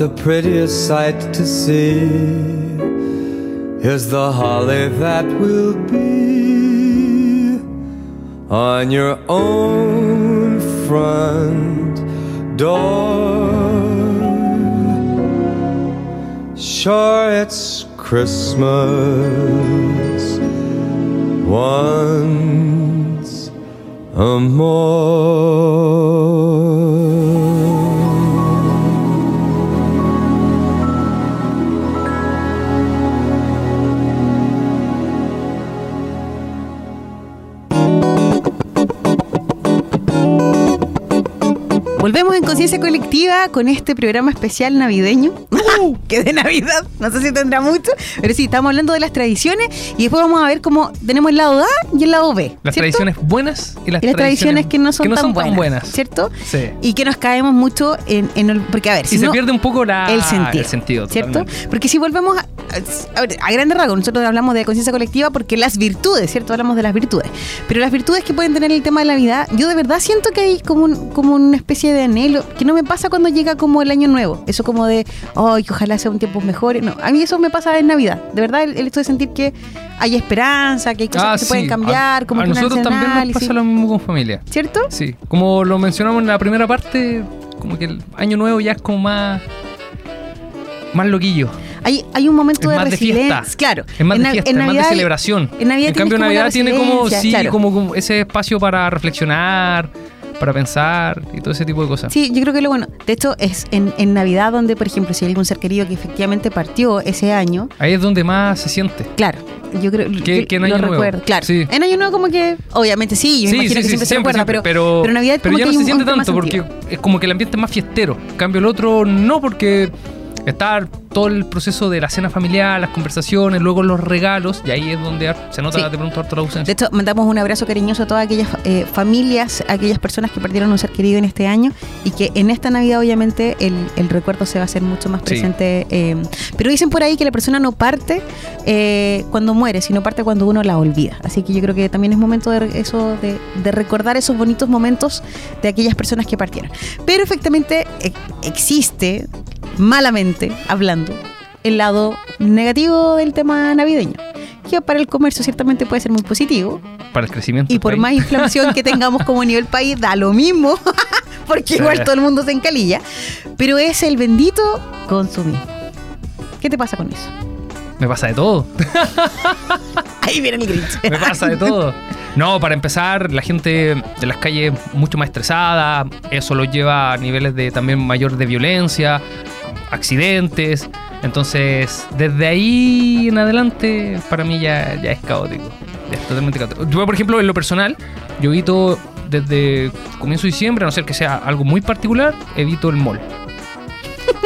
The prettiest sight to see is the holly that will be on your own front door. Sure, it's Christmas once more. Volvemos en Conciencia Colectiva con este programa especial navideño, que de Navidad, no sé si tendrá mucho, pero sí, estamos hablando de las tradiciones y después vamos a ver cómo tenemos el lado A y el lado B. Las ¿cierto? tradiciones buenas y las, Y las tradiciones que no son, tan, buenas, buenas. ¿cierto? Sí. Y que nos caemos mucho en, en el... Porque, a ver, Y si se no- pierde un poco la, el sentido, el sentido, ¿cierto? totalmente. Porque si volvemos a, a, ver, a grandes rasgos, nosotros hablamos de conciencia colectiva porque las virtudes, ¿cierto? Hablamos de las virtudes. Pero las virtudes que pueden tener el tema de la vida, yo de verdad siento que hay como, un- como una especie de anhelo que no me pasa cuando llega como el año nuevo. Eso como de, ay, que ojalá sea un tiempo mejor. No, a mí eso me pasa en Navidad. De verdad, el, el hecho de sentir que hay esperanza, que hay cosas Ah, que se sí. pueden cambiar, a, como a que nosotros también nos pasa lo mismo con familia. ¿Cierto? Sí, como lo mencionamos en la primera parte, como que el año nuevo ya es como más más loquillo. Hay, hay un momento Es de resiliencia. fiesta. Claro. Es más En de fiesta, en es más de Navidad celebración. en Navidad en cambio, Navidad tiene como, sí, claro. como, como ese espacio para reflexionar, para pensar y todo ese tipo de cosas. Sí, yo creo que lo bueno, de hecho, es en, en Navidad donde, por ejemplo, si hay algún ser querido que efectivamente partió ese año, Ahí es donde más se siente. claro, yo creo Que- en lo Año Nuevo. recuerdo. Claro, Sí. en Año Nuevo como que, obviamente sí, yo me imagino que siempre se recuerda, pero, pero, pero Navidad pero como ya que no se siente tanto porque es como que el ambiente es más fiestero. En cambio, el otro no, porque está todo el proceso de la cena familiar, las conversaciones, luego los regalos, y ahí es donde se nota Sí. de pronto harto la De ausencia. hecho, mandamos un abrazo cariñoso a todas aquellas eh, familias, a aquellas personas que perdieron un ser querido en este año y que en esta Navidad obviamente el, el recuerdo se va a hacer mucho más Sí. presente. eh, pero dicen por ahí que la persona no parte eh, cuando muere, sino parte cuando uno la olvida. Así que yo creo que también es momento de eso de, de recordar esos bonitos momentos de aquellas personas que partieron. Pero efectivamente eh, existe, malamente hablando, el lado negativo del tema navideño. Que para el comercio ciertamente puede ser muy positivo, Para el crecimiento. y por país. más inflación que tengamos como nivel país, da lo mismo, porque igual todo el mundo se encalilla. Pero es el bendito consumismo. ¿Qué te pasa con eso? Me pasa de todo. Ahí viene el Grinch. Me pasa de todo. No, para empezar, la gente de las calles mucho más estresada, eso lo lleva a niveles de también mayor de violencia, accidentes. Entonces, desde ahí en adelante, para mí ya, ya es caótico. Es totalmente caótico. Yo, por ejemplo, en lo personal, yo evito desde comienzo de diciembre, a no ser que sea algo muy particular, evito el mall.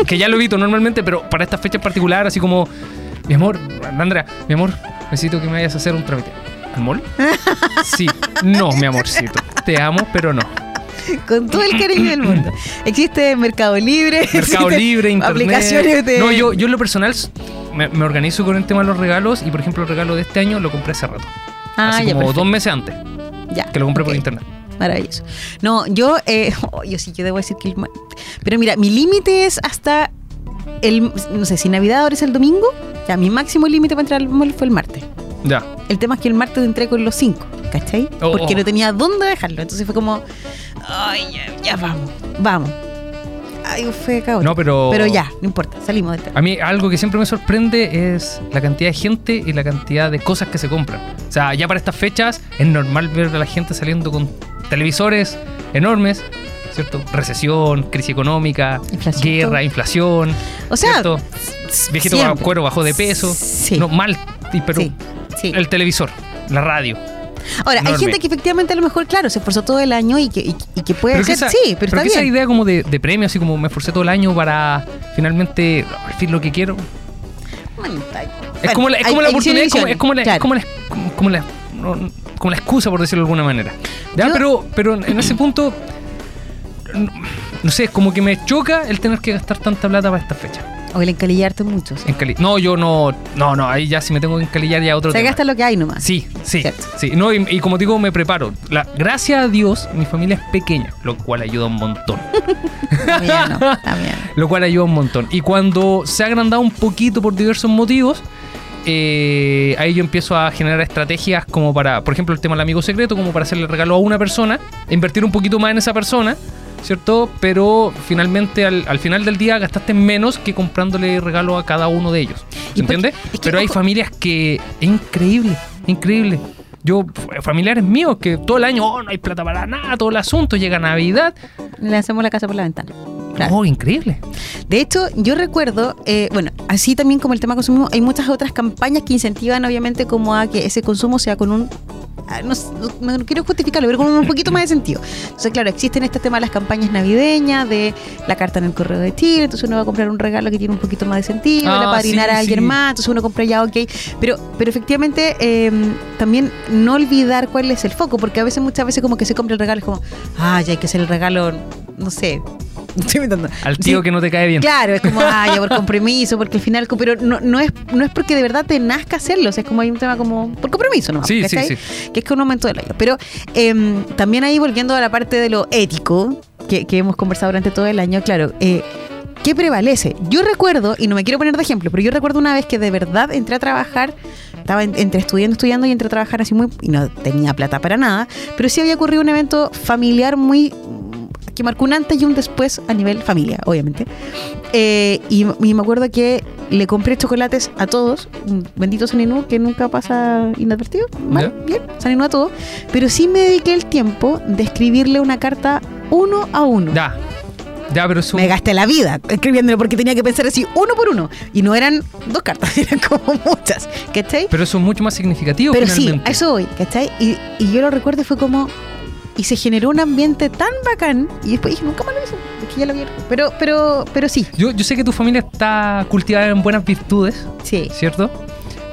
que ya lo evito normalmente, pero para esta fecha particular, así como, mi amor, Andrea, mi amor, necesito que me vayas a hacer un trámite. ¿Al mall? Sí. No, mi amorcito. Te amo, pero no. Con todo el cariño del mundo. Existe Mercado Libre. Mercado Libre, internet. Aplicaciones de. No, yo, yo en lo personal me, me organizo con el tema de los regalos y por ejemplo el regalo de este año lo compré hace rato. Ah, Así ya, como perfecto. dos meses antes Ya, que lo compré por internet. Maravilloso. No, yo, eh, oh, yo sí, yo debo decir que el Pero mira, mi límite es hasta el, no sé, si Navidad ahora es el domingo, ya mi máximo límite para entrar al mall fue el martes. Ya. El tema es que el martes entré con los cinco, ¿cachai? Oh, Porque oh. no tenía dónde dejarlo. Entonces fue como, ay, ya, ya vamos, vamos. Ay, fue caótico. No, pero. Pero ya, no importa, salimos del tema. A mí algo que siempre me sorprende es la cantidad de gente y la cantidad de cosas que se compran. O sea, ya para estas fechas es normal ver a la gente saliendo con televisores enormes, ¿cierto? Recesión, crisis económica, Inflación, guerra, inflación. O sea, ¿cierto? Viejito siempre. cuero bajó de peso. Sí. No, mal. Pero Sí, sí. el televisor, la radio. Ahora, hay gente que efectivamente a lo mejor, claro, se esforzó todo el año y que, y, y que puede que ser, esa- sí, pero, está que esa idea como de, de premio, así como me esforcé todo el año para finalmente al fin lo que quiero. Es como la, es como la oportunidad, es como, la, como la, como excusa, por decirlo de alguna manera. ¿Ya? Yo- Pero, pero en ese punto, no, no sé, es como que me choca el tener que gastar tanta plata para esta fecha. O el encalillarte mucho. sí. En Cali- no, yo no, no, no, ahí ya si me tengo que encalillar ya otro Se tema. gasta lo que hay nomás. Sí, sí, Cierto. sí. No, y, y como digo, me preparo. La, gracias a Dios, mi familia es pequeña, lo cual ayuda un montón. También, no, también. lo cual ayuda un montón. Y cuando se ha agrandado un poquito por diversos motivos, eh, ahí yo empiezo a generar estrategias como para, por ejemplo, el tema del amigo secreto, como para hacerle regalo a una persona, invertir un poquito más en esa persona, ¿cierto? Pero finalmente al, al final del día gastaste menos que comprándole regalo a cada uno de ellos. ¿Se por- entiende? es que, Pero hay familias que es increíble, increíble. Yo, f- familiares míos que todo el año, oh, no hay plata para nada, todo el asunto, llega Navidad. Le hacemos la casa por la ventana. Claro. Oh, increíble. De hecho, yo recuerdo, eh, bueno, así también como el tema consumo, hay muchas otras campañas que incentivan obviamente como a que ese consumo sea con un... ah, No, no- no quiero justificarlo, pero con un poquito más de sentido. Entonces, claro, existen este tema de las campañas navideñas, de la carta en el correo de Chile, entonces uno va a comprar un regalo que tiene un poquito más de sentido, Ah, le va a padrinar sí, a alguien sí. más, entonces uno compra ya, ok. Pero, pero efectivamente, eh, también no olvidar cuál es el foco, porque a veces, muchas veces como que se compra el regalo, es como, ah, ya hay que hacer el regalo, no sé, estoy inventando. Al tío Sí, que no te cae bien. Claro, es como, ah, ya por compromiso, porque al final, pero no, no, es, no es porque de verdad te nazca hacerlo, o sea, es como hay un tema como por compromiso, ¿no? Sí, sí, sí. Que es con un aumento del año. Pero em, también ahí volviendo a la parte de lo ético, que, que hemos conversado durante todo el año, claro, eh, ¿qué prevalece? Yo recuerdo, y no me quiero poner de ejemplo, pero yo recuerdo una vez que de verdad entré a trabajar, estaba en- entre estudiando, estudiando y entré a trabajar así muy, y no tenía plata para nada, pero sí había ocurrido un evento familiar muy que marcó un antes y un después a nivel familia, obviamente. Eh, y, y me acuerdo que le compré chocolates a todos, un bendito Saninú, que nunca pasa inadvertido, mal, bien, Saninú a todos, pero sí me dediqué el tiempo de escribirle una carta uno a uno. Ya. Ya, pero eso. Me gasté la vida escribiéndole porque tenía que pensar así uno por uno. Y no eran dos cartas, eran como muchas. ¿Cachai? Pero eso es mucho más significativo Pero sí, finalmente. a eso voy, ¿cachai? Y, y yo lo recuerdo fue como. Y se generó un ambiente tan bacán. Y después dije, nunca más lo hice. Es que ya lo vieron. Pero, pero, pero sí, Yo, yo sé que tu familia está cultivada en buenas virtudes, sí. ¿cierto?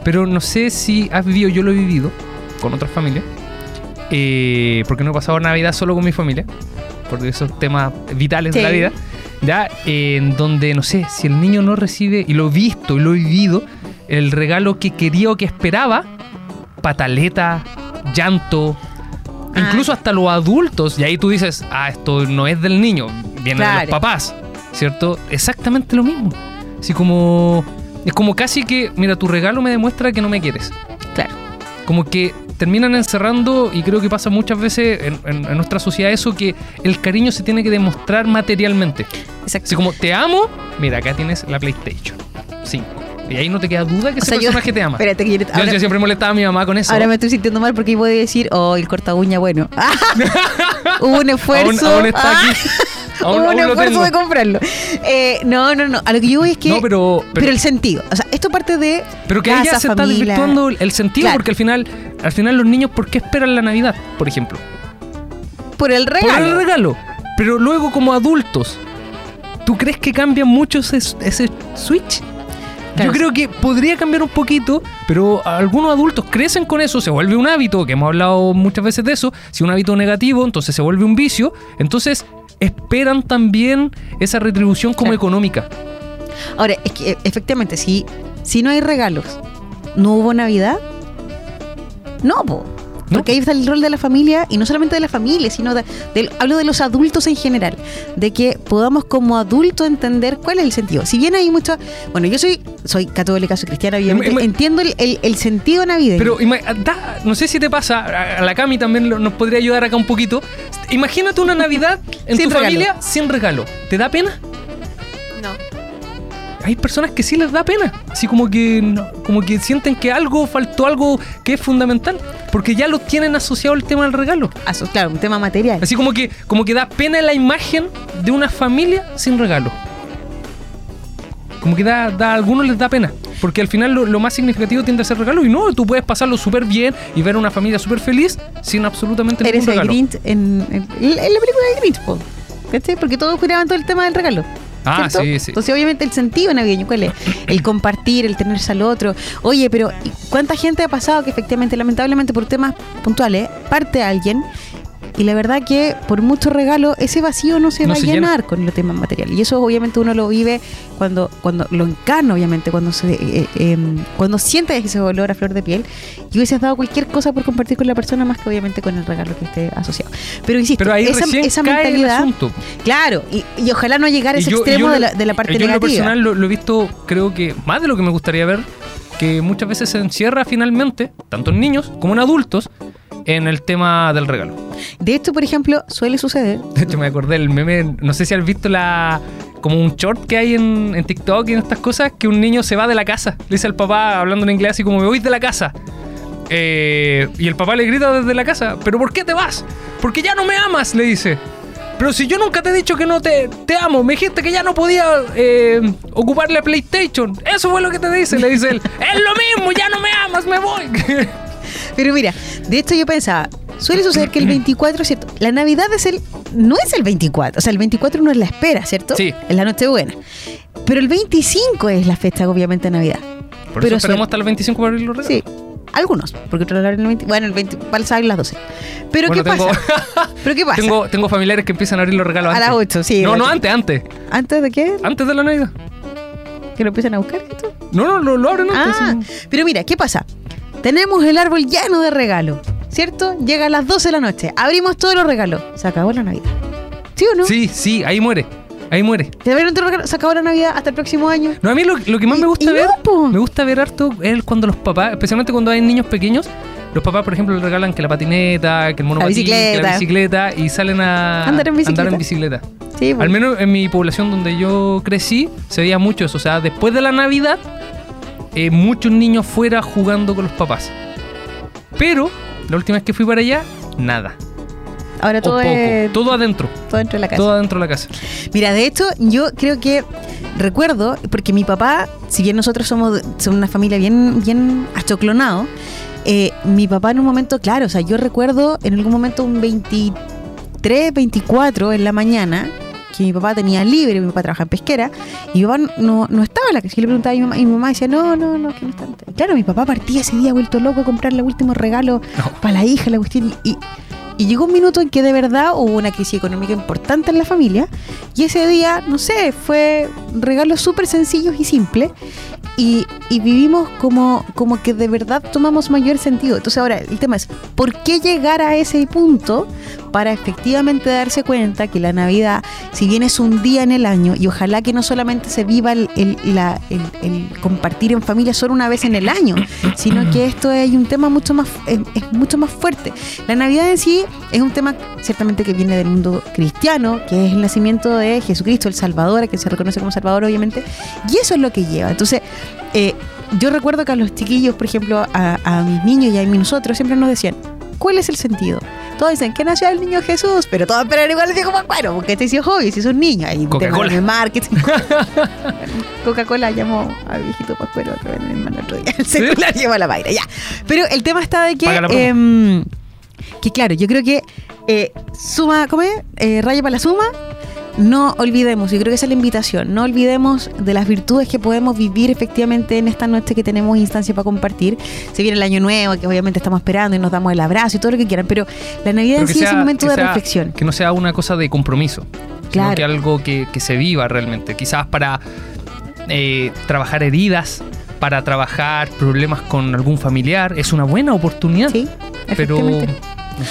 Pero no sé si has vivido, yo lo he vivido con otras familias. eh, porque no he pasado Navidad solo con mi familia. Por esos temas vitales de Sí. la vida. Ya, en donde, no sé, si el niño no recibe, y lo he visto y lo he vivido, el regalo que quería o que esperaba, pataleta, llanto, Ah. incluso hasta los adultos, y ahí tú dices, ah, esto no es del niño, viene de los papás, ¿cierto? Exactamente lo mismo. Así como, es como casi que, mira, tu regalo me demuestra que no me quieres. Claro. Como que terminan encerrando, y creo que pasa muchas veces en, en- en nuestra sociedad eso, que el cariño se tiene que demostrar materialmente. Exacto. Así como, te amo, mira, acá tienes la PlayStation 5. Y ahí no te queda duda que O ese sea, yo- personaje te ama. Espérate, que yo, Yo, ahora, yo siempre molestaba a mi mamá con eso. ahora me estoy sintiendo mal porque voy a decir, oh, el corta uña, bueno. Hubo un esfuerzo. Aún, aún está Ah, aquí. Aún, hubo un esfuerzo de comprarlo. Eh, no, no, no. A lo que yo voy es que. No, pero, pero, pero, el sentido. O sea, esto parte de. pero que casa, se está desvirtuando el sentido Claro. porque al final, al final los niños, ¿por qué esperan la Navidad, por ejemplo? Por el Por regalo. el regalo. Pero luego como adultos, ¿tú crees que cambia mucho ese, ese switch? Claro. Yo creo que podría cambiar un poquito, pero algunos adultos crecen con eso, se vuelve un hábito, que hemos hablado muchas veces de eso, si un hábito negativo, entonces se vuelve un vicio, entonces esperan también esa retribución como Claro. económica. Ahora, es que efectivamente, si, si no hay regalos, ¿no hubo Navidad? No, po. No. Porque ahí está el rol de la familia, y no solamente de la familia, sino de, del- hablo de los adultos en general, de que podamos como adultos entender cuál es el sentido. Si bien hay mucho, bueno, yo soy soy católica, soy cristiana, obviamente, ima- entiendo el, el- el sentido navideño. Pero ima- da- no sé si te pasa, a a la Cami también lo- nos podría ayudar acá un poquito. Imagínate una Navidad en Sin tu regalo. familia sin regalo. ¿Te da pena? Hay personas que sí les da pena. Así como que como que sienten que algo faltó, algo que es fundamental. Porque ya lo tienen asociado al tema del regalo. Aso- claro, un tema material. Así como que, como que da pena la imagen de una familia sin regalo. Como que da, da- a algunos les da pena. Porque al final lo, lo más significativo tiende a ser regalo. Y no, tú puedes pasarlo súper bien y ver a una familia súper feliz sin absolutamente Eres ningún el regalo. Grinch en, en- en la película de Grinch. ¿Cachai? Porque todos cuidaban todo el tema del regalo. Ah, ¿cierto? sí, sí. Entonces, obviamente, el sentido navideño, ¿cuál es? El compartir, el tenerse al otro. Oye, pero ¿y ¿cuánta gente ha pasado que efectivamente, lamentablemente, por temas puntuales, parte alguien y la verdad que por mucho regalo, ese vacío no se No va se a llena. llenar con los temas materiales. Y eso, obviamente, uno lo vive cuando, cuando lo encarna, obviamente, cuando se eh, eh, cuando siente ese olor a flor de piel y hubieses dado cualquier cosa por compartir con la persona, más que obviamente con el regalo que esté asociado. Pero insisto, Pero ahí esa, esa cae el mentalidad. asunto. Claro, y, y ojalá no llegar a ese yo- extremo yo de, lo- la, de la parte yo en lo negativa. personal lo, lo he visto, creo que más de lo que me gustaría ver, que muchas veces se encierra finalmente, tanto en niños como en adultos, en el tema del regalo. De hecho, por ejemplo, suele suceder. De hecho, me acordé del meme, no sé si has visto la como un short que hay en, en TikTok y en estas cosas, que un niño se va de la casa. Le dice al papá, hablando en inglés, así como me voy de la casa. Eh, y el papá le grita desde la casa, ¿pero por qué te vas? Porque ya no me amas, le dice. Pero si yo nunca te he dicho que no te, te amo, me dijiste que ya no podía eh, ocupar la PlayStation. Eso fue lo que te dice, le dice él. es lo mismo, ya no me amas, me voy. Pero mira, de hecho yo pensaba, suele suceder que el 24, ¿cierto? La Navidad es el no es el 24, o sea, el 24 uno es la espera, ¿cierto? Sí. Es la Nochebuena. Pero el 25 es la fecha, obviamente, de Navidad. Por Pero eso esperamos suele- hasta el 25 para abrir los regalos. Sí. Algunos, porque otros el 20, bueno, el 20, para salir las 12. Pero Bueno, ¿qué tengo- pasa? ¿Pero qué pasa? Tengo, tengo familiares que empiezan a abrir los regalos A antes. las 8, sí. No, no, antes, antes. ¿Antes de qué? Antes de la Navidad. ¿Que lo empiezan a buscar? esto? No, no, lo, lo abren antes. Ah, sí. pero mira, ¿qué pasa? Tenemos el árbol lleno de regalos, ¿cierto? Llega a las 12 de la noche, abrimos todos los regalos, se acabó la Navidad. ¿Sí o no? Sí, sí, ahí muere. Ahí muere. ¿Te abrieron todos los regalos? Se acabó la Navidad hasta el próximo año. No, a mí lo, lo que más me gusta ver, no, me gusta ver harto es cuando los papás, especialmente cuando hay niños pequeños, los papás, por ejemplo, le regalan que la patineta, que el monopatín, que bicicleta. la bicicleta y salen a Andar en bicicleta. andar en bicicleta. Sí. Al menos en mi población donde yo crecí, se veía mucho eso. O sea, después de la Navidad, eh, muchos niños fuera jugando con los papás. Pero, la última vez que fui para allá, nada. Ahora O todo poco. es Todo adentro. todo dentro de la casa. Todo adentro de la casa. Mira, de hecho, yo creo que recuerdo, porque mi papá, si bien nosotros somos, somos una familia bien, bien achoclonado, eh, mi papá en un momento, claro, o sea, yo recuerdo en algún momento un 23, 24 en la mañana, que mi papá tenía libre, mi papá trabaja en pesquera, y mi papá no, no estaba en la casa. Yo le preguntaba a mi mamá, y mi mamá decía, no, no, no, que no está. Y claro, mi papá partía ese día vuelto loco a comprarle el último regalo No. para la hija, la cuestión. Y, y llegó un minuto en que de verdad hubo una crisis económica importante en la familia. Y ese día, no sé, fue regalos súper sencillos y simples. Y, y vivimos como, como que de verdad tomamos mayor sentido. Entonces ahora el tema es, ¿por qué llegar a ese punto para efectivamente darse cuenta que la Navidad, si bien es un día en el año, y ojalá que no solamente se viva el, el- la- el- el compartir en familia solo una vez en el año, sino que esto es un tema mucho más, es, es mucho más fuerte. La Navidad en sí es un tema ciertamente que viene del mundo cristiano, que es el nacimiento de Jesucristo, el Salvador, a quien se reconoce como Salvador obviamente, y eso es lo que lleva. Entonces, eh, yo recuerdo que a los chiquillos, por ejemplo, a, a mis niños y a mí nosotros, siempre nos decían, ¿cuál es el sentido? Todos dicen que nació el niño Jesús, pero todos esperan igual el viejo Pascuero, porque este es hobby, si es un niño. Ahí Coca-Cola. marketing. Coca-Cola llamó al viejito Pascuero otra vez, mi hermano, el otro día. El celular llevó a la Mayra, ya. Pero el tema está de que. Que claro, yo creo que eh, suma, ¿cómo es? Eh, raya para la suma. No olvidemos, yo creo que esa es la invitación, no olvidemos de las virtudes que podemos vivir efectivamente en esta noche que tenemos instancia para compartir. Se viene el año nuevo, que obviamente estamos esperando y nos damos el abrazo y todo lo que quieran, pero la Navidad Pero en sí es sea- un momento de sea- reflexión. Que no sea una cosa de compromiso, Claro. sino que algo que, que se viva realmente. Quizás para eh, trabajar heridas, para trabajar problemas con algún familiar, es una buena oportunidad. Sí, pero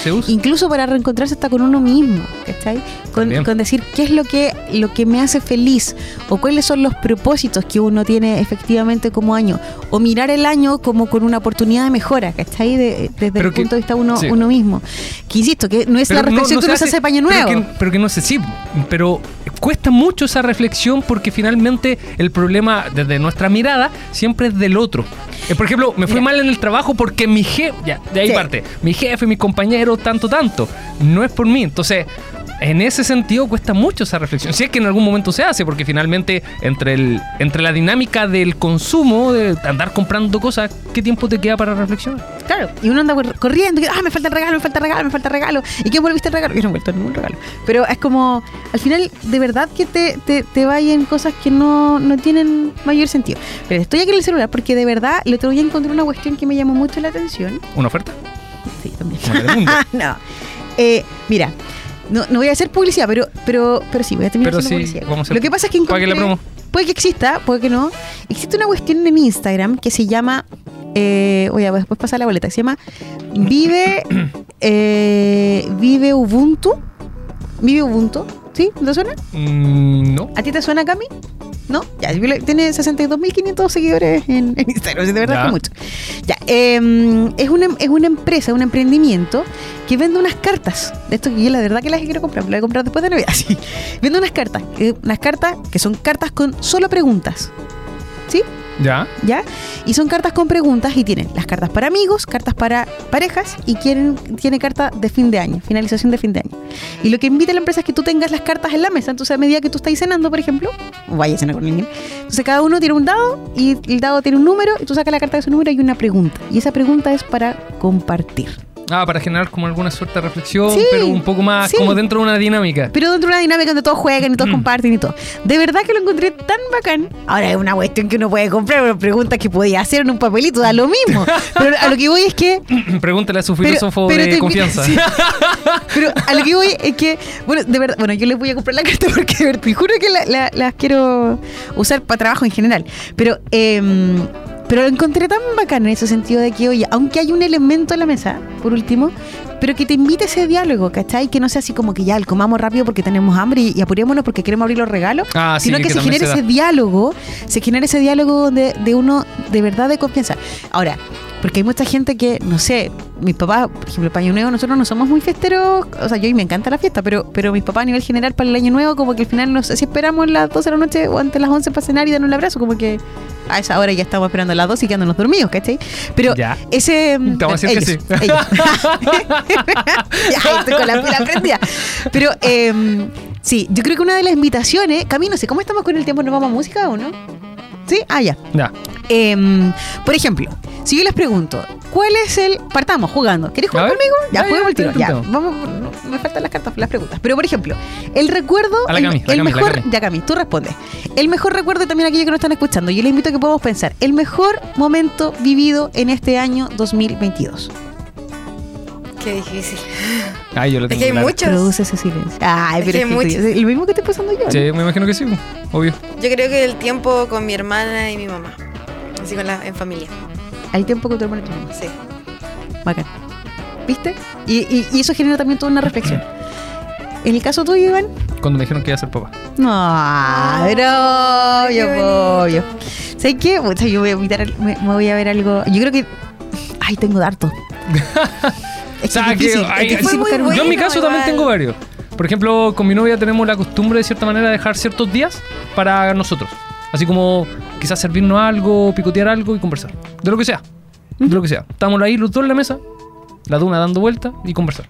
se usa. Incluso para reencontrarse hasta con uno mismo, ¿cachai? Con, con decir qué es lo que, lo que me hace feliz o cuáles son los propósitos que uno tiene efectivamente como año. O mirar el año como con una oportunidad de mejora, ¿cachai? De- desde Pero el que- punto de vista uno, sí. uno mismo. Que insisto, que no es Pero la reflexión que uno se hace paño nuevo. Pero que, pero que no sé, sí, pero cuesta mucho esa reflexión porque finalmente el problema desde nuestra mirada siempre es del otro. Eh, Por ejemplo, me fui Mira. mal en el trabajo porque mi jefe, ya, de ahí Sí. parte, mi jefe, mis tanto, tanto, no es por mí. Entonces, en ese sentido cuesta mucho esa reflexión. Si es que en algún momento se hace, porque finalmente entre, el, entre la dinámica del consumo, de andar comprando cosas, ¿qué tiempo te queda para reflexionar? Claro, y uno anda cor- corriendo, y, ah, me falta el regalo, me falta el regalo, me falta el regalo. ¿Y qué volviste el regalo? Yo no he vuelto ningún regalo. Pero es como, al final, de verdad que te, te, te vayan cosas que no, no tienen mayor sentido. Pero estoy aquí en el celular porque de verdad el otro día encontré una cuestión que me llamó mucho la atención. ¿Una oferta? Sí, también. Telemundo. no. Eh, mira, no, no voy a hacer publicidad, pero, pero, pero sí, voy a terminar Pero haciendo sí, publicidad. vamos a hacer- Lo que pasa es que Pague la encontré, promo. puede que exista, puede que no. Existe una cuestión en mi Instagram que se llama, eh, voy a después pasar la boleta, que se llama Vive, eh, Vive Ubuntu. Vive Ubuntu, ¿sí? ¿Te suena? Mm, no. ¿A ti te suena, Cami? ¿No? Ya, tiene 62.500 seguidores en, en Instagram, de verdad Ya. que mucho. Ya, eh, es, una, es una empresa, un emprendimiento que vende unas cartas. De esto que yo la verdad que las quiero comprar, las voy a comprar después de Navidad. Sí. Vende unas cartas, eh, unas cartas que son cartas con solo preguntas. ¿Sí? Ya. ¿Ya? Y son cartas con preguntas y tienen las cartas para amigos, cartas para parejas y quieren, tiene carta de fin de año, finalización de fin de año. Y lo que invita a la empresa es que tú tengas las cartas en la mesa. Entonces, a medida que tú estás cenando, por ejemplo, o vayas a cenar con alguien, entonces cada uno tiene un dado y el dado tiene un número y tú sacas la carta de su número y una pregunta. Y esa pregunta es para compartir. Ah, para generar como alguna suerte de reflexión, Sí, pero un poco más sí. como dentro de una dinámica. Pero dentro de una dinámica donde todos juegan y todos Mm. comparten y todo. De verdad que lo encontré tan bacán. Ahora es una cuestión que uno puede comprar, una pregunta que podía hacer en un papelito, da lo mismo. Pero a lo que voy es que Pregúntale a su Pero- filósofo pero de confianza. sí. Pero a lo que voy es que, bueno, de verdad, bueno, yo les voy a comprar la carta porque de verdad, te juro que la- la- las quiero usar para trabajo en general. Pero, em, pero lo encontré tan bacán en ese sentido de que, oye, aunque hay un elemento en la mesa, por último, pero que te invite a ese diálogo, ¿cachai? Que no sea así como que ya, comamos rápido porque tenemos hambre y, y apurémonos porque queremos abrir los regalos, Ah, sí, sino que, se genere se ese diálogo, se genera ese diálogo de, de uno de verdad de confianza. Ahora, porque hay mucha gente que, no sé, mis papás, por ejemplo, para Año Nuevo, nosotros no somos muy festeros, o sea, yo y me encanta la fiesta, pero, pero mis papás a nivel general para el Año Nuevo, como que al final no sé si esperamos las 12 de la noche o antes de las 11 para cenar y darnos un abrazo, como que a esa hora ya estamos esperando las 12 y quedándonos dormidos, ¿cachai? Pero Ya. ese... Te vamos a decir que sí. ellos. ya, estoy con la pila prendida. Pero em, sí, yo creo que una de las invitaciones, Camino, sé, ¿cómo estamos con el tiempo? ¿Nos vamos a música o no? ¿Sí? Ah, ya. Ya. Em, por ejemplo, si yo les pregunto, ¿cuál es el. Partamos jugando. ¿Querés jugar A ver. conmigo? Ya, Ya, juguemos ya, el tiro. Ya, intento. vamos. no, me faltan las cartas, las preguntas. Pero por ejemplo, el recuerdo. A la el, Cami, la el Cami, la mejor. Cami. Ya, Cami, tú respondes. El mejor recuerdo también aquellos que nos están escuchando. Yo les invito a que podamos pensar. El mejor momento vivido en este año 2022. Qué difícil. Ay, yo lo Es tengo que hay claro. muchos. Produce ese silencio. Ay, Es pero que es hay que muchos. lo mismo que estoy pasando yo. Sí, me imagino que sí, obvio. Yo creo que el tiempo con mi hermana y mi mamá. Así con la, en familia. Hay tiempo que tu hermano y tu mamá. Sí. Bacán. ¿Viste? Y, y- y eso genera también toda una reflexión. En el caso tuyo, Iván. Cuando me dijeron que iba a ser papá. No, pero yo qué pollo. ¿Sabes qué? Pucha, yo voy a evitar, me, me voy a ver algo. Yo creo que. Ay, tengo darto. O Es sea, que es hay- es. Yo en mi caso también tengo varios. Por ejemplo, con mi novia tenemos la costumbre de cierta manera de dejar ciertos días para nosotros. Así como quizás servirnos algo, picotear algo y conversar. De lo que sea. De lo que sea. Estamos ahí los dos en la mesa, la duna dando vueltas y conversar.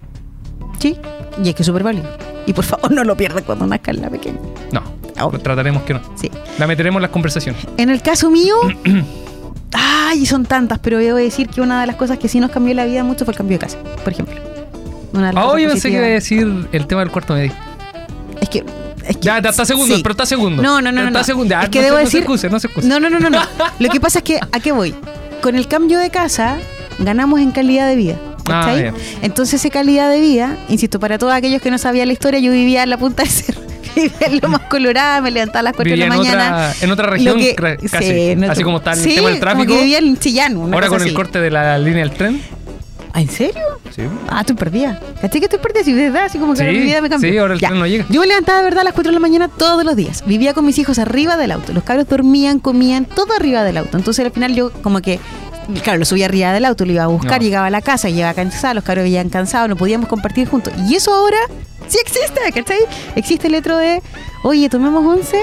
Sí, y es que es súper válido. Y por favor no lo pierdas cuando nazca la pequeña. No, Obvio. trataremos que no. Sí. La meteremos en las conversaciones. En el caso mío, ay, son tantas, pero debo decir que una de las cosas que sí nos cambió la vida mucho fue el cambio de casa, por ejemplo. Las Ah, yo pensé que iba a decir el tema del cuarto medio. Es que. Es que Ya, está segundo, sí. pero está segundo. No, no, no. Está no. segundo. Ya, Es que no debo decir. No se excuse, no se excuse. No, no, no, no, no. Lo que pasa es que, ¿a qué voy? Con el cambio de casa, ganamos en calidad de vida. Ah, Entonces, esa calidad de vida, insisto, para todos aquellos que no sabían la historia, yo vivía en la punta del cerro. En lo más colorada, me levantaba a las 4 de la en mañana. otra, en otra región, que- sí, casi. así otro- como está el sí, tema del tráfico. Como que vivía en Chillán. Ahora con el corte de la línea del tren. ¿Ah, ¿En serio? Sí. Ah, estoy perdida. ¿Cachai que estoy perdida? Sí, de verdad, así como que Sí, mi vida me cambió. sí, ahora el Ya. tren no llega. Yo me levantaba de verdad a las 4 de la mañana todos los días. Vivía con mis hijos arriba del auto. Los cabros dormían, comían, todo arriba del auto. Entonces al final yo como que, claro, lo subía arriba del auto, lo iba a buscar, No. llegaba a la casa, llegaba cansado, los cabros veían cansados, no podíamos compartir juntos. Y eso ahora sí existe, ¿cachai? Existe el otro de, oye, tomemos once.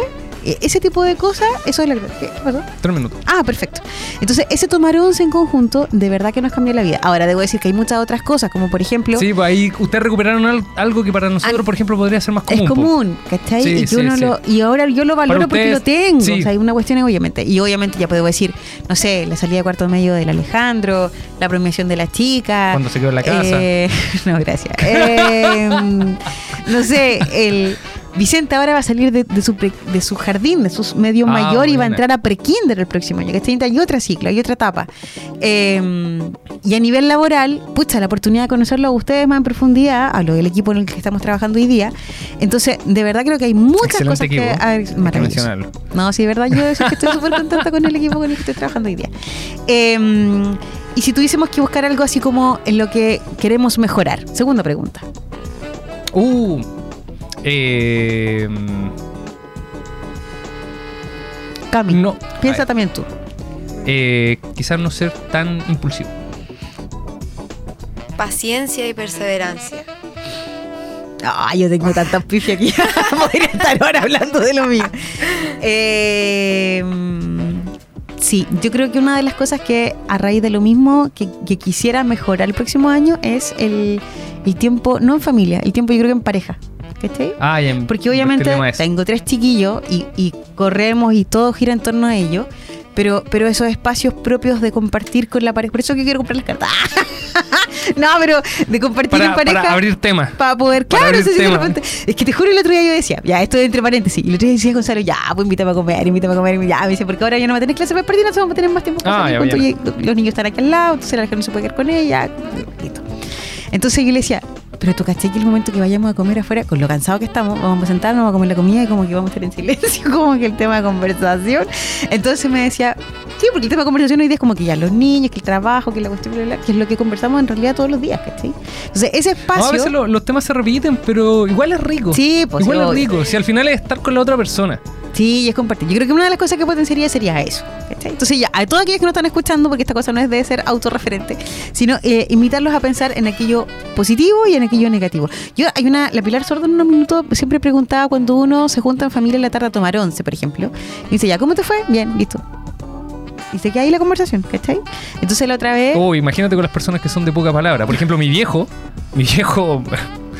E- Ese tipo de cosas, eso es la... ¿Qué qué pasó? Tres minutos. Ah, perfecto. Entonces, ese tomar once en conjunto, de verdad que nos cambió la vida. Ahora, debo decir que hay muchas otras cosas, como por ejemplo, Sí, pues ahí ustedes recuperaron al- algo que para nosotros, por ejemplo, podría ser más común. es po. común, ¿cachai? Sí, y, que sí, uno sí. lo- y ahora yo lo valoro porque lo tengo. sí. O sea, hay una cuestión, obviamente. Y obviamente ya puedo decir, no sé, la salida de cuarto medio del Alejandro, la premiación de la chica. Cuando se quedó en la casa. eh, no, gracias. Eh, no sé, el. Vicente ahora va a salir de, de su, pre- de su jardín, de su medio Ah, mayor y va a entrar a prekinder el próximo año. ¿cachai? Hay otra ciclo, hay otra etapa. Eh, y a nivel laboral, pucha, la oportunidad de conocerlo a ustedes más en profundidad, a lo del equipo en el que estamos trabajando hoy día. Entonces, de verdad creo que hay muchas Excelente cosas equipo. que... Hay que maravilloso. No, sí, de verdad, yo es que estoy súper contenta con el equipo con el que estoy trabajando hoy día. Eh, y si tuviésemos que buscar algo así como en lo que queremos mejorar. Segunda pregunta. Uh. Eh, Cami, no. piensa Ay, también tú. eh, quizás no ser tan impulsivo. Paciencia y perseverancia. Ah, yo tengo tantas pifias aquí. Podría estar ahora hablando de lo mío. Eh, sí, yo creo que una de las cosas que a raíz de lo mismo que, que quisiera mejorar el próximo año es el, el tiempo, no en familia, el tiempo yo creo que en pareja. ¿Cachai? Ah, ya, Porque obviamente tengo tres chiquillos y, y corremos y todo gira en torno a ellos. Pero, pero esos espacios propios de compartir con la pareja. Por eso que quiero comprar las cartas. no, pero de compartir para, en pareja. para abrir temas. Para poder, Para claro, sí, repente- es que te juro el otro día yo decía, ya, esto es entre paréntesis, y el otro día decía Gonzalo, ya, pues invítame a comer, invítame a comer, ya, me dice, porque ahora ya no va a tener clase para partir, entonces vamos a tener más tiempo Ah, ya, los niños están aquí al lado, entonces la gente no se puede quedar con ella, listo. Entonces yo le decía, pero tú caché que el momento que vayamos a comer afuera, con lo cansado que estamos, vamos a sentarnos, vamos a comer la comida y como que vamos a estar en silencio, como que el tema de conversación. Entonces me decía, sí, porque el tema de conversación hoy día es como que ya los niños, que el trabajo, que la cuestión, bla, bla, bla, que es lo que conversamos en realidad todos los días, ¿cachai? Entonces ese No, espacio... a veces lo- los temas se repiten, pero igual es rico. Sí, pues igual sí, es rico. Si al final es estar con la otra persona. Sí, y es compartir. Yo creo que una de las cosas que potenciaría sería eso. ¿cachai? Entonces, ya, a todos aquellos que no están escuchando, porque esta cosa no es de ser autorreferente, sino eh, invitarlos a pensar en aquello positivo y en aquello negativo. Yo, hay una, la Pilar Sordo en unos minutos siempre preguntaba cuando uno se junta en familia en la tarde a tomar once, por ejemplo. Y dice, ya, ¿cómo te fue? Bien, listo. Y se queda ahí la conversación, ¿cachai? Entonces la otra vez. Oh, imagínate con las personas que son de poca palabra. Por ejemplo, mi viejo, mi viejo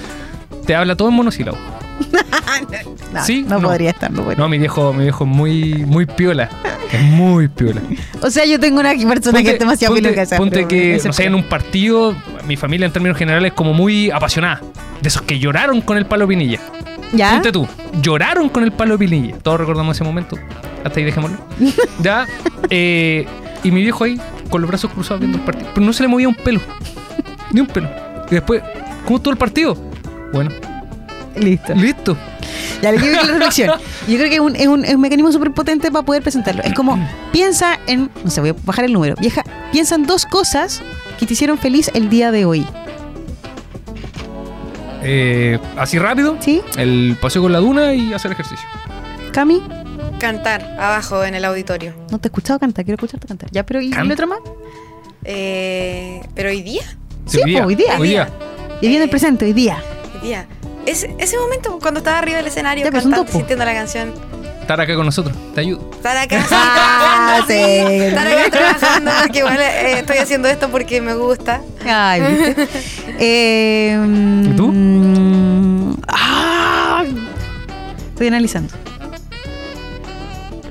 te habla todo en monosílabo. no, sí, no, no. podría estar, no podría. No, mi viejo, mi viejo es muy, muy piola. Es muy piola. O sea, yo tengo una persona que es demasiado ponte- piloca, ponte pero que, no sé, en un partido, mi familia en términos generales es como muy apasionada. De esos que lloraron con el palo Pinilla. ¿Ya? Ponte tú, lloraron con el palo Pinilla. Todos recordamos ese momento. Hasta ahí dejémoslo. ya. eh, y mi viejo ahí, con los brazos cruzados viendo el partido. Pero no se le movía un pelo. Ni un pelo. Y después, ¿cómo estuvo el partido? Bueno, Listo. listo. Ya le quiero la reflexión. Yo creo que es un, es un, es un mecanismo súper potente para poder presentarlo. Es como, piensa en, no sé, voy a bajar el número. Vieja, piensa en dos cosas que te hicieron feliz el día de hoy. Eh, así rápido, ¿Sí? el paseo con la duna y hacer ejercicio. Cami, Cantar abajo en el auditorio. no te he escuchado cantar, quiero escucharte cantar. ¿Ya? ¿Pero y el otro más? Eh, pero hoy día, Sí, pues, hoy día. Hoy día. Y viene el presente, hoy día. hoy día. Ese, ese momento cuando estaba arriba del escenario Ya, cantando, po. sintiendo la canción. estar acá con nosotros. Te ayudo. Estar acá, Ah, trabajando, sí. Estar acá trabajando, porque igual eh, estoy haciendo esto porque me gusta. Ay, ¿viste? Eh, ¿Y tú? ah, estoy analizando.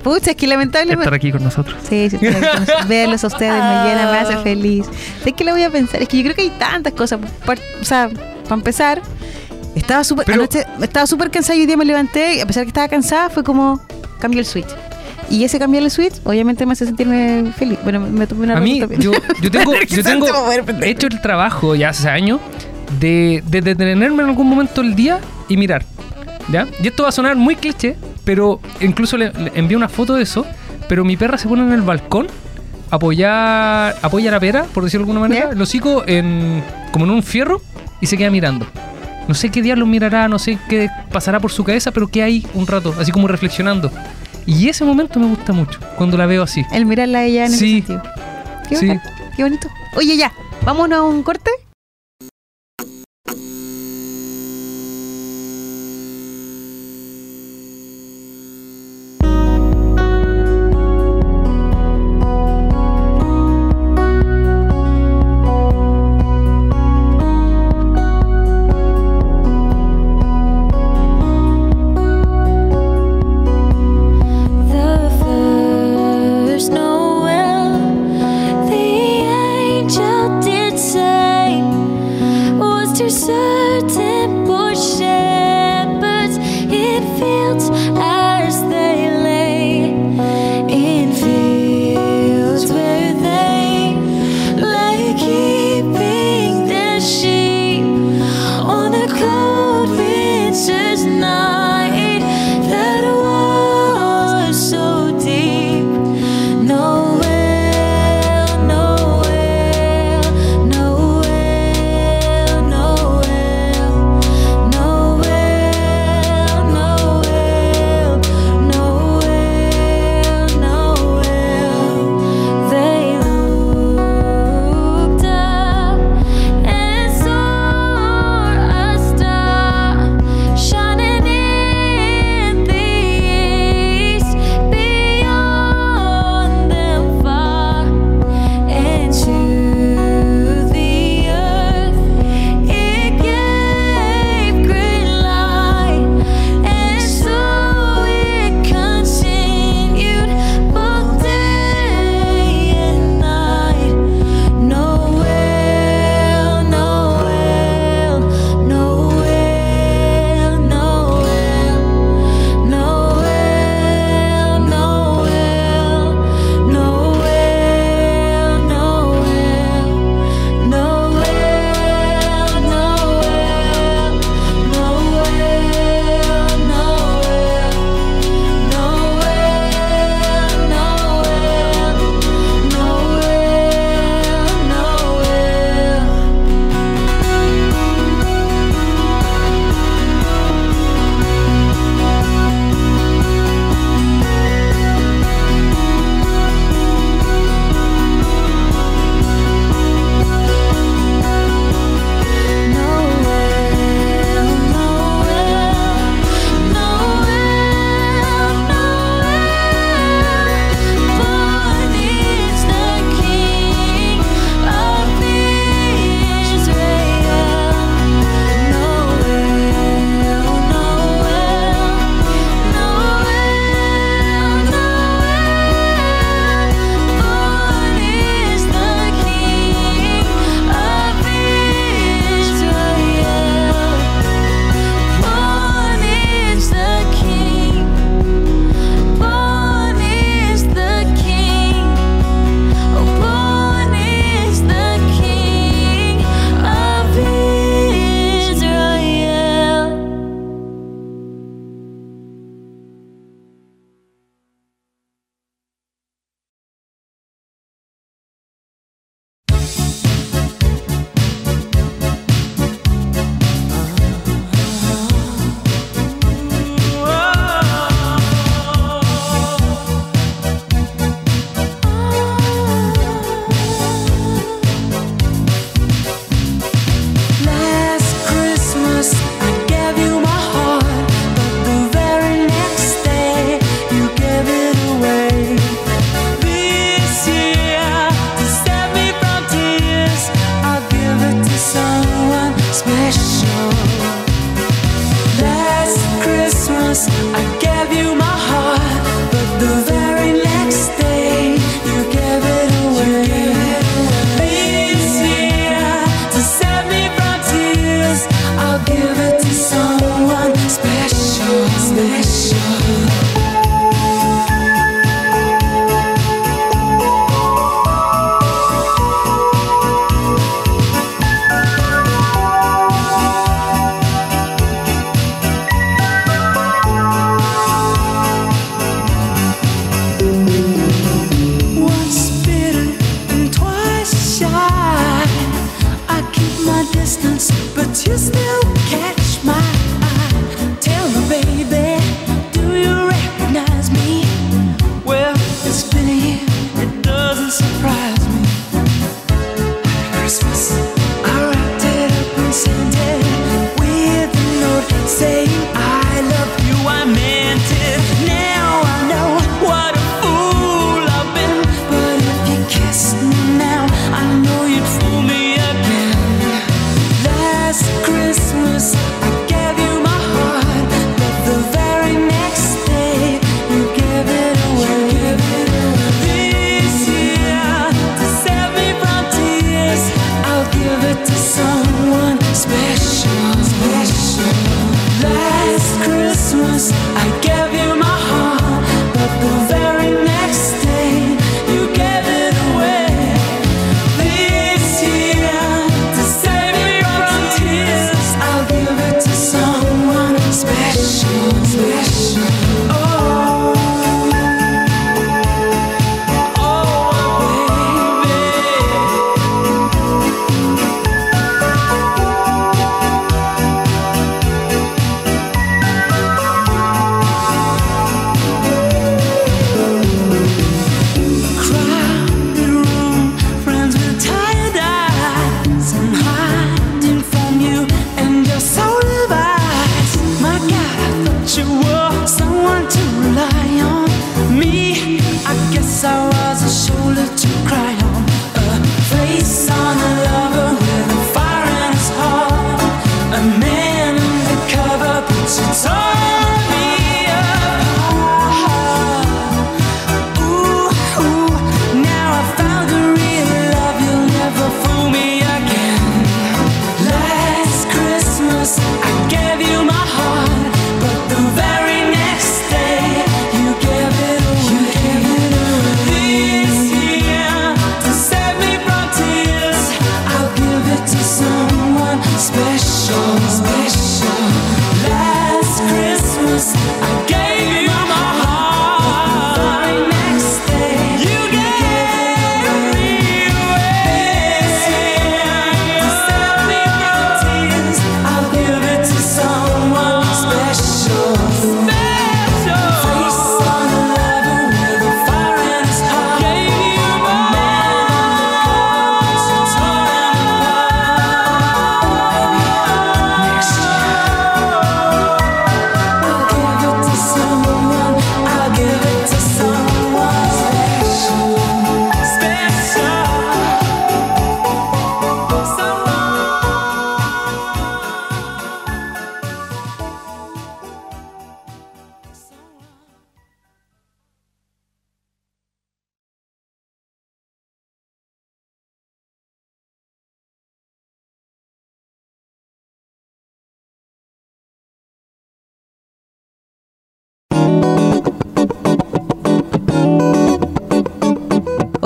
Pucha, es que lamentablemente. Estar aquí con nosotros. Sí, sí, verlos a ustedes me llena, me hace feliz. ¿De qué le voy a pensar? Es que yo creo que hay tantas cosas. O sea, para empezar, estaba súper estaba súper cansada y hoy día me levanté y a pesar que estaba cansada fue como cambió el switch. Y ese cambiar el switch, obviamente me hace sentirme feliz. Bueno, me, me tomé una A mí, yo, yo tengo, yo tengo he hecho el trabajo ya hace años de, de detenerme en algún momento del día y mirar. ¿Ya? Y esto va a sonar muy cliché, pero incluso le, le envié una foto de eso. Pero mi perra se pone en el balcón, apoya, apoya la pera, por decirlo de alguna manera, ¿Ya? el hocico en, como en un fierro y se queda mirando. No sé qué diablos mirará, no sé qué pasará por su cabeza, pero que hay un rato, así como reflexionando. Y ese momento me gusta mucho, cuando la veo así. El mirarla a ella en Sí. ese sentido. Qué, Sí. bacán, qué bonito. Oye, ya, vámonos a un corte.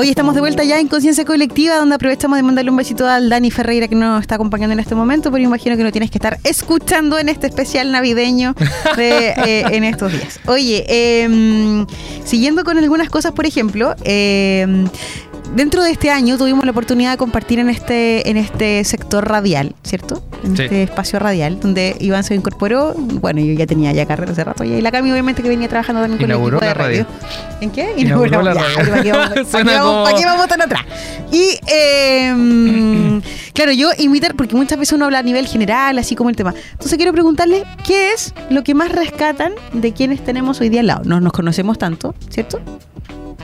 Hoy estamos de vuelta ya en Conciencia Colectiva, donde aprovechamos de mandarle un besito al Dani Ferreira que nos está acompañando en este momento, pero imagino que lo tienes que estar escuchando en este especial navideño de, eh, en estos días. Oye, em, siguiendo con algunas cosas, por ejemplo, em, dentro de este año tuvimos la oportunidad de compartir en este, en este sector radial, ¿cierto? En Sí. este espacio radial, donde Iván se incorporó. Bueno, yo ya tenía ya carrera hace rato. Y la Cami, obviamente, que venía trabajando también con el Inauguró equipo de la radio. ¿En qué? Inauguró la Ya, radio. ¿para qué vamos- tan atrás? Y, eh, claro, yo invitar, porque muchas veces uno habla a nivel general, así como el tema. Entonces quiero preguntarle, ¿qué es lo que más rescatan de quienes tenemos hoy día al lado? No nos conocemos tanto, ¿cierto?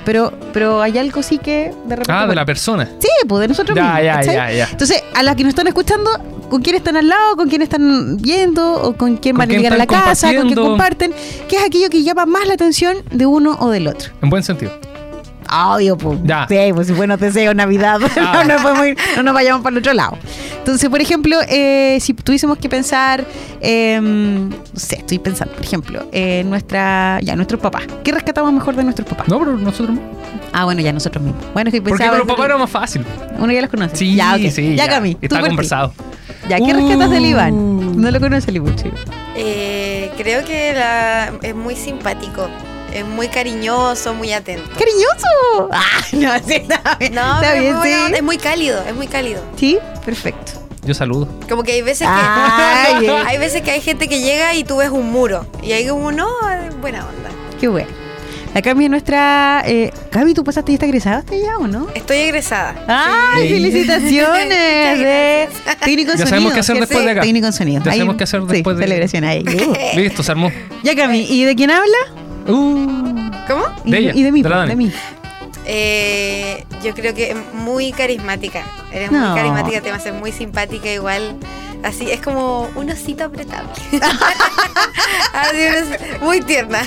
Pero, pero hay algo sí que de repente... Ah, de la persona. Sí, pues de nosotros Ya, mismos. ya, ya, ya. Entonces, a las que nos están escuchando, ¿con quién están al lado? ¿Con quién están viendo? ¿O con quién ¿Con van a llegar a la casa? ¿Con quién comparten? ¿Qué es aquello que llama más la atención de uno o del otro? En buen sentido. Obvio, pues. Ya. Sí, pues si buenos deseos, Navidad. Ah. no, nos podemos ir- no nos vayamos para el otro lado. Entonces, por ejemplo, eh, si tuviésemos que pensar, eh, no sé, estoy pensando, por ejemplo, en nuestra, ya, nuestros papás. ¿Qué rescatamos mejor de nuestros papás? No, pero nosotros no. Ah, bueno, ya nosotros mismos. Bueno, es que Porque pensaba. con los papás era más fácil. Uno ya los conoce. Sí, ya, ok. sí. Ya, Cami. tú Está conversado. Ya, ¿qué Uh. rescatas del Iván? No lo conoce el Ibuchi. Eh, creo que la- es muy simpático. Es muy cariñoso, muy atento. ¡Cariñoso! Ah, no, sí, está bien. No, está pero es bien, muy sí. es muy cálido, es muy cálido. Sí, perfecto. Yo saludo. Como que hay veces que Ay, eh. hay veces que hay gente que llega y tú ves un muro y hay como no, buena onda. Qué bueno. La Cami es nuestra. Eh, Cami, ¿tú pasaste y estás egresada hasta ya o no? Estoy egresada. ¡Ay, Sí. felicitaciones! de técnico en Ya sonido. sabemos qué hacer después de acá. Técnico en sonido. Ya sabemos qué hacer sí, después de- celebración ahí. Uh. Listo, se armó. Ya, Cami, ¿y de quién habla? Uh, ¿Cómo? Y De ella, y de mí, de pues, de mí. Eh, yo creo que muy carismática. Eres No. muy carismática, te va a ser muy simpática igual. Así, es como un osito apretable. Así, muy tierna.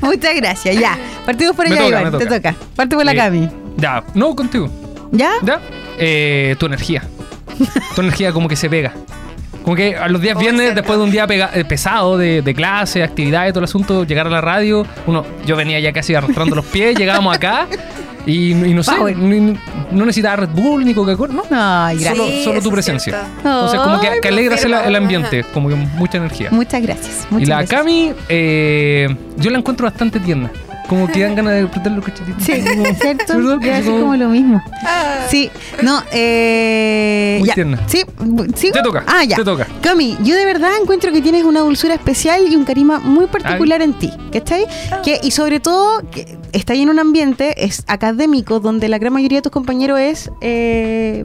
Muchas gracias. Ya. Partimos por allá, toca, Iván. Te toca. toca. Parte por la Eh, Cami. ya, no contigo. ¿Ya? ¿Ya? Eh, tu energía. Tu energía como que se pega. Como que a los días viernes, después de un día pega- eh, pesado de, de clase, actividades, todo el asunto, llegar a la radio, uno, yo venía ya casi arrastrando los pies, llegábamos acá y, y no sé, Power. ni- ni- no necesitaba Red Bull ni Coca-Cola, no. Ay, gracias. Solo, Sí, solo tu es presencia. cierto. Entonces, como que, Ay, que alegra el, confirmo. el ambiente, como que mucha energía. Muchas gracias. Muchas y la gracias. Cami, eh, yo la encuentro bastante tierna. Como que dan ganas de apretar los cachetitos. Sí, ¿cierto? Yo así Como- como lo mismo. Ah. Sí, no, eh. Muy ya. tierna. Sí, sí. Te toca, Ah, ya. te toca. Cami, yo de verdad encuentro que tienes una dulzura especial y un carisma muy particular en ti, ¿cachai? Que, y sobre todo, que está ahí en un ambiente es académico donde la gran mayoría de tus compañeros es eh,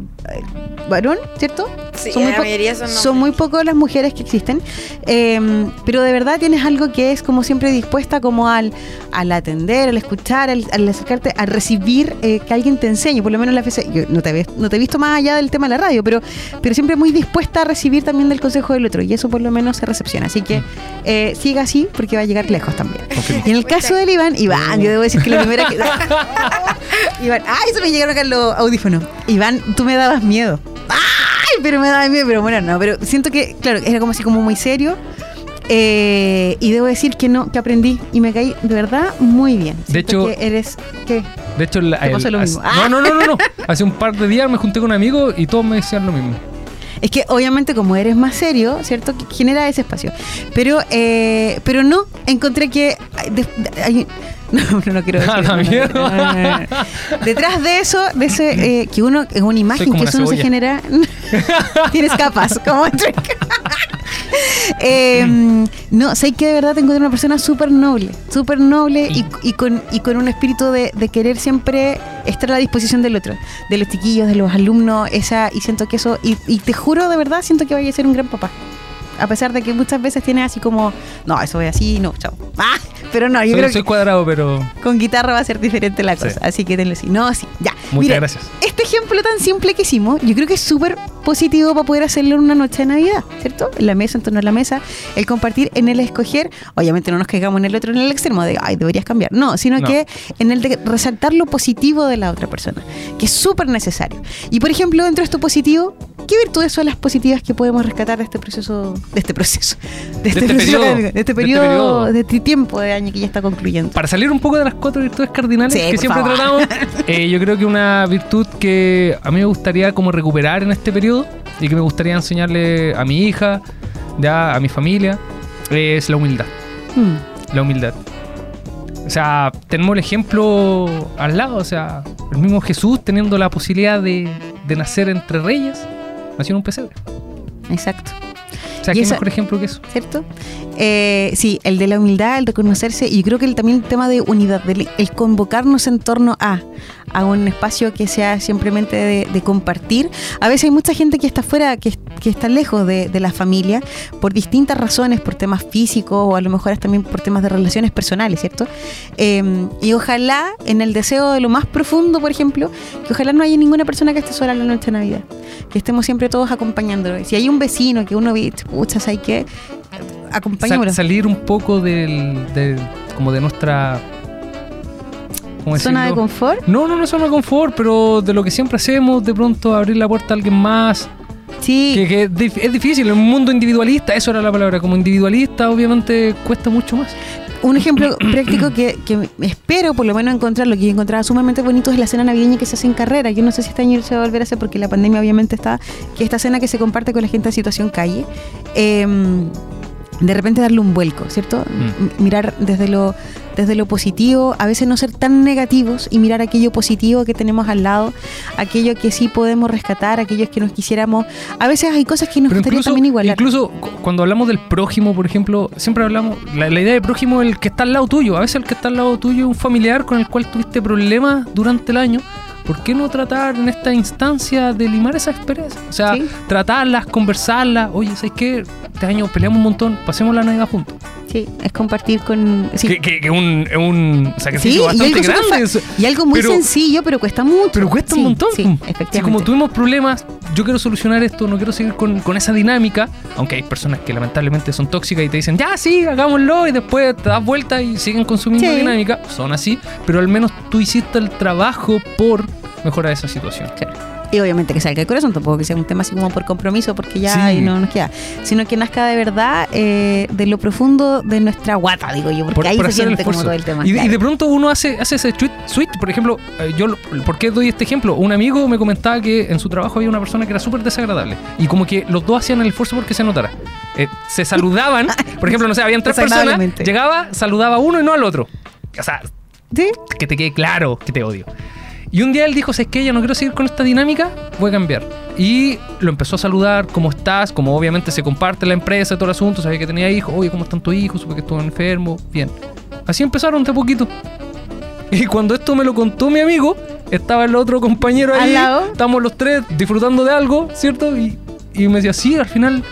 varón, ¿cierto? Sí, muy la po- mayoría son son muy pocas las mujeres que existen, eh, pero de verdad tienes algo que es como siempre dispuesta como al, al atender, al escuchar, al, al acercarte, a recibir eh, que alguien te enseñe, por lo menos la veces, yo no te, he- no te he visto más allá del tema de la radio, pero, pero siempre muy dispuesta a recibir también del consejo del otro y eso por lo menos se recepciona, así que eh, siga así porque va a llegar lejos también. Y en el caso del Iván, Iván, yo debo decir que la primera que... Iván, ay, se me llegaron acá los audífonos. Iván, tú me dabas miedo. Ay, pero me daba miedo, pero bueno, no, pero siento que, claro, era como así como muy serio. Eh, y debo decir que no, que aprendí y me caí de verdad muy bien. De Siento hecho- que eres ¿qué? De hecho, la- el- lo hace- mismo. Ah. no, no, no, no, no. Hace un par de días me junté con un amigo y todos me decían lo mismo. Es que obviamente como eres más serio, ¿cierto? Que genera ese espacio. Pero eh, pero no, encontré que hay- no, no, quiero decir. A la no, no. Detrás de eso, de ese eh, que uno es una imagen que eso no se genera. Tienes capas, como Eh, no, sé que de verdad te encuentro una persona súper noble, súper noble y, y con, y con un espíritu de, de querer siempre estar a la disposición del otro, de los chiquillos, de los alumnos, esa, y siento que eso, y, y te juro de verdad, siento que vaya a ser un gran papá. A pesar de que muchas veces tiene así como, no, eso es así, no, chao. Ah, pero no, yo Soy, creo soy que cuadrado, pero con guitarra va a ser diferente la Sí. cosa. Así que tenlo así. No, sí, ya. muchas Mira, gracias. este ejemplo tan simple que hicimos, yo creo que es súper positivo para poder hacerlo en una noche de Navidad, ¿cierto? En la mesa, en torno a la mesa, el compartir, en el escoger, obviamente no nos caigamos en el otro, en el extremo de, ay, deberías cambiar, no, sino No. que en el de resaltar lo positivo de la otra persona, que es súper necesario. Y por ejemplo, dentro de esto positivo, ¿qué virtudes son las positivas que podemos rescatar de este proceso, de este proceso, de este, este proceso periodo, de este de este periodo, periodo. de este tiempo de año que ya está concluyendo. Para salir un poco de las cuatro virtudes cardinales Sí, que siempre favor. tratamos, eh, yo creo que una virtud que a mí me gustaría como recuperar en este periodo y que me gustaría enseñarle a mi hija, ya a mi familia, es la humildad. Mm. La humildad. O sea, tenemos el ejemplo al lado, o sea, el mismo Jesús teniendo la posibilidad de, de nacer entre reyes, nació en un pesebre. Exacto. O sea, Y qué esa- mejor ejemplo que eso. ¿cierto? Eh, sí, el de la humildad, el reconocerse, y yo creo que el, también el tema de unidad, del- el convocarnos en torno a, a un espacio que sea simplemente de, de compartir. A veces hay mucha gente que está fuera, que, que está lejos de, de la familia, por distintas razones, por temas físicos o a lo mejor también por temas de relaciones personales, ¿cierto? Eh, y ojalá, en el deseo de lo más profundo, por ejemplo, que ojalá no haya ninguna persona que esté sola en la noche de Navidad. Que estemos siempre todos acompañándolo. Si hay un vecino que uno ve, pucha, ¿sabes qué? Acompañémoslo. Sal- salir un poco del, del- como de nuestra ¿cómo Zona de confort. No, no, no es zona de confort, pero de lo que siempre hacemos, de pronto abrir la puerta a alguien más. Sí. Que, que es dif- es difícil, en un mundo individualista, eso era la palabra, como individualista obviamente cuesta mucho más. Un ejemplo práctico que, que espero por lo menos encontrar, lo que yo encontraba sumamente bonito es la cena navideña que se hace en carrera. Yo no sé si este año se va a volver a hacer porque la pandemia obviamente está, que esta cena que se comparte con la gente en situación calle, eh, de repente darle un vuelco, ¿cierto? Mm. Mirar desde lo, desde lo positivo, a veces no ser tan negativos y mirar aquello positivo que tenemos al lado, aquello que sí podemos rescatar, aquellos que nos quisiéramos. A veces hay cosas que nos Pero gustaría incluso, también igualar. incluso cu- cuando hablamos del prójimo, por ejemplo, siempre hablamos, la, la idea de prójimo es el que está al lado tuyo. A veces el que está al lado tuyo es un familiar con el cual tuviste problemas durante el año. ¿Por qué no tratar en esta instancia de limar esa experiencia? O sea, Sí. tratarlas, conversarlas. Oye, ¿sabes qué? Este año peleamos un montón, pasemos la Navidad juntos. Sí, es compartir con... sí. Que, que- que un, es un Sí, sacrificio y bastante algo, súper grande. y algo muy Pero- sencillo, pero cuesta mucho. Pero cuesta Sí, un montón. Sí, Si efectivamente. como tuvimos problemas, yo quiero solucionar esto, no quiero seguir con, con esa dinámica, aunque hay personas que lamentablemente son tóxicas y te dicen, ya sí, hagámoslo, y después te das vuelta y siguen consumiendo Sí. dinámica, son así, pero al menos tú hiciste el trabajo por mejorar esa situación. Y obviamente que salga del corazón, tampoco que sea un tema así como por compromiso, porque ya Sí. ahí no nos queda. Sino que nazca de verdad eh, de lo profundo de nuestra guata, digo yo, porque Por, ahí por se el siente como todo el tema. y, de, y claro. de pronto uno hace, hace ese switch. por ejemplo, eh, yo, ¿por qué doy este ejemplo? Un amigo me comentaba que en su trabajo había una persona que era súper desagradable y como que los dos hacían el esfuerzo porque se notara. Eh, se saludaban, por ejemplo, no sé, habían tres personas, llegaba, saludaba a uno y no al otro. O sea, ¿Sí? que te quede claro que te odio. Y un día él dijo, es que ya no quiero seguir con esta dinámica, voy a cambiar. Y lo empezó a saludar, ¿cómo estás? Como obviamente se comparte la empresa, todo el asunto, sabía que tenía hijos, oye, ¿cómo están tus hijos? Supe que estuvo enfermo, bien. Así empezaron de poquito. Y cuando esto me lo contó mi amigo, estaba el otro compañero ¿Al ahí, lado? estábamos los tres disfrutando de algo, ¿cierto? Y, y me decía, sí, al final,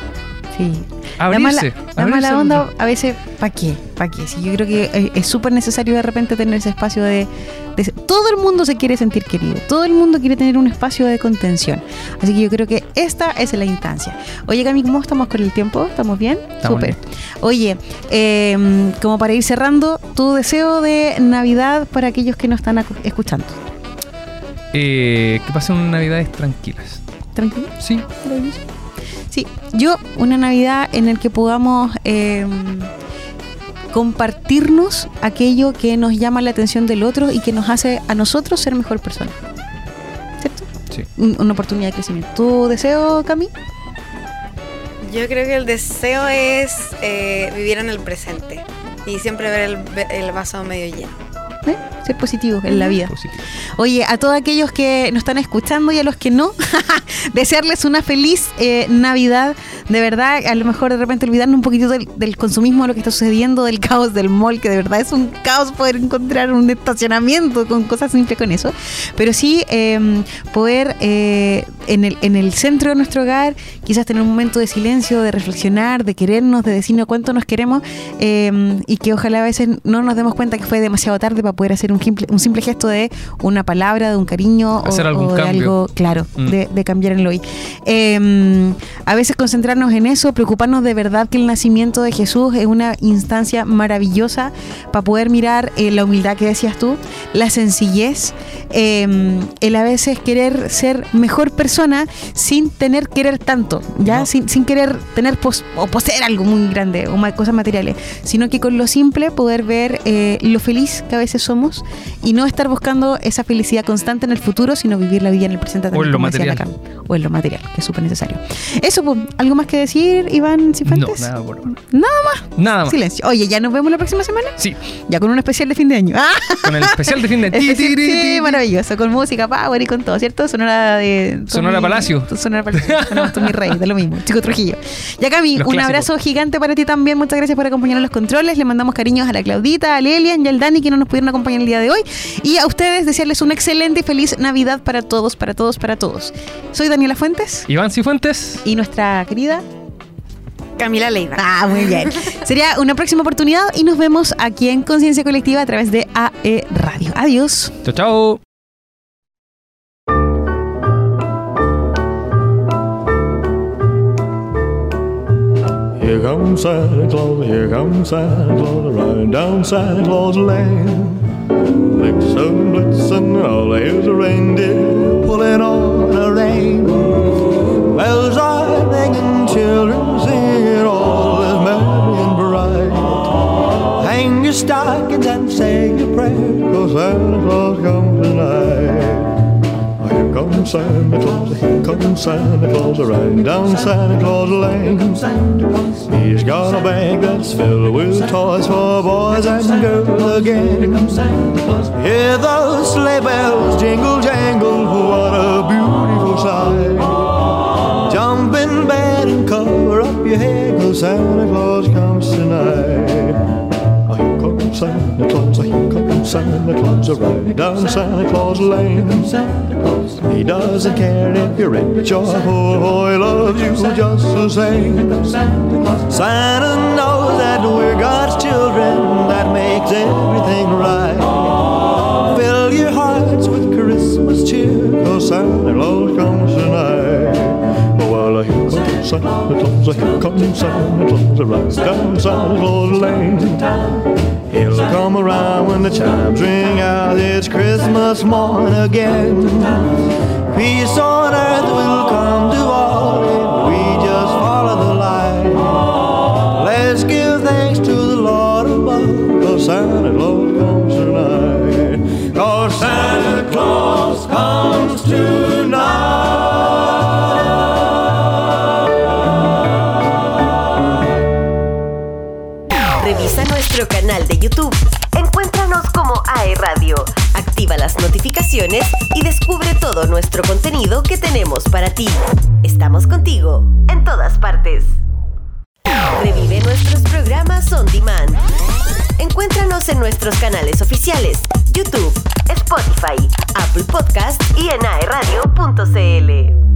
Sí. La abrirse. mala, la mala al onda, a veces, ¿para qué? ¿Para qué? Sí, yo creo que es- es súper necesario de repente tener ese espacio de, de- Todo el mundo se quiere sentir querido, todo el mundo quiere tener un espacio de contención. Así que yo creo que esta es la instancia. Oye, Cami, ¿cómo estamos con el tiempo? ¿Estamos bien? Súper. Oye, eh, como para ir cerrando, tu deseo de Navidad para aquellos que nos están escuchando. Eh, que pasen unas navidades tranquilas. ¿Tranquilo? Sí, Sí, yo una Navidad en el que podamos eh, compartirnos aquello que nos llama la atención del otro y que nos hace a nosotros ser mejor persona. ¿Cierto? sí. Un- Una oportunidad de crecimiento. ¿Tu deseo, Cami? Yo creo que el deseo es eh, vivir en el presente y siempre ver el, el vaso medio lleno. ¿Eh? Ser positivos en la vida. Positivo. Oye, a todos aquellos que nos están escuchando y a los que no, desearles una feliz eh, Navidad. De verdad, a lo mejor de repente olvidarnos un poquito del, del consumismo, de lo que está sucediendo, del caos del mall, que de verdad es un caos poder encontrar un estacionamiento con cosas simples con eso. Pero sí eh, poder eh, en, el, en el centro de nuestro hogar, quizás tener un momento de silencio, de reflexionar, de querernos, de decirnos cuánto nos queremos eh, y que ojalá a veces no nos demos cuenta que fue demasiado tarde para poder hacer un simple, un simple gesto de una palabra, de un cariño o, Hacer algún o de cambio. algo, claro, Mm. de, de cambiar en lo hoy. Eh, a veces concentrarnos en eso, preocuparnos de verdad que el nacimiento de Jesús es una instancia maravillosa para poder mirar eh, la humildad que decías tú, la sencillez, eh, el a veces querer ser mejor persona sin tener querer tanto, ya No. sin, sin querer tener pos- o poseer algo muy grande o cosas materiales, sino que con lo simple poder ver eh, lo feliz que a veces somos y no estar buscando esa felicidad constante en el futuro, sino vivir la vida en el presente también, en lo material. O en lo material, que es súper necesario. Eso, pues, ¿algo más que decir, Iván No, Cifuentes? nada por. Nada más. Nada más. Silencio. Oye, ¿ya nos vemos la próxima semana? Sí, Ya con un especial de fin de año. ¡Ah! con el especial de fin de ti, sí, maravilloso, con música, power y con todo, ¿cierto? Sonora de... Sonora Tommy- Palacio. Sonora Palacio. Sonora Tommy Rey, de lo mismo. Chico Trujillo. Ya, Cami, un abrazo gigante para ti también. Muchas gracias por acompañarnos los controles. Le mandamos cariños a la Claudita, a Lelian y al Dani que no nos pudieron acompañar el día de hoy. Y a ustedes desearles una excelente y feliz Navidad para todos, para todos, para todos. Soy Daniela Fuentes Iván Cifuentes. y nuestra querida... Camila Leiva. Ah, muy bien. Sería una próxima oportunidad y nos vemos aquí en Conciencia Colectiva a través de AE Radio. Adiós. Chao, chao. Here comes Santa Claus, here comes Santa Claus, riding down Santa Claus Lane. Blitzen, blitzen, all here's a reindeer pulling on a rein. Bells are ringing, children singing, all is merry and bright. Hang your stockings and say your prayer, cause Santa Claus comes tonight. Comes Santa Claus, here comes Santa Claus, riding down Santa Claus Lane. He's got a bag that's filled with toys for boys and girls again. Hear those sleigh bells jingle jangle, what a beautiful sight. Jump in bed and cover up your head, cause Santa Claus Santa Claus, right down Santa Claus Lane. He doesn't care if you're rich or poor, he loves you just the same. Santa knows that we're God's children, that makes everything right. Fill your hearts with Christmas cheer, cause Santa Claus comes tonight. Well, here comes Santa Claus, here comes Santa Claus, right down Santa Claus Lane. He'll come around when the chimes ring out, it's Christmas morn again. Peace on earth will come to all Encuéntranos como AE Radio. Activa las notificaciones y descubre todo nuestro contenido que tenemos para ti. Estamos contigo en todas partes. Revive nuestros programas on demand. Encuéntranos en nuestros canales oficiales, YouTube, Spotify, Apple Podcast y en aeradio.cl.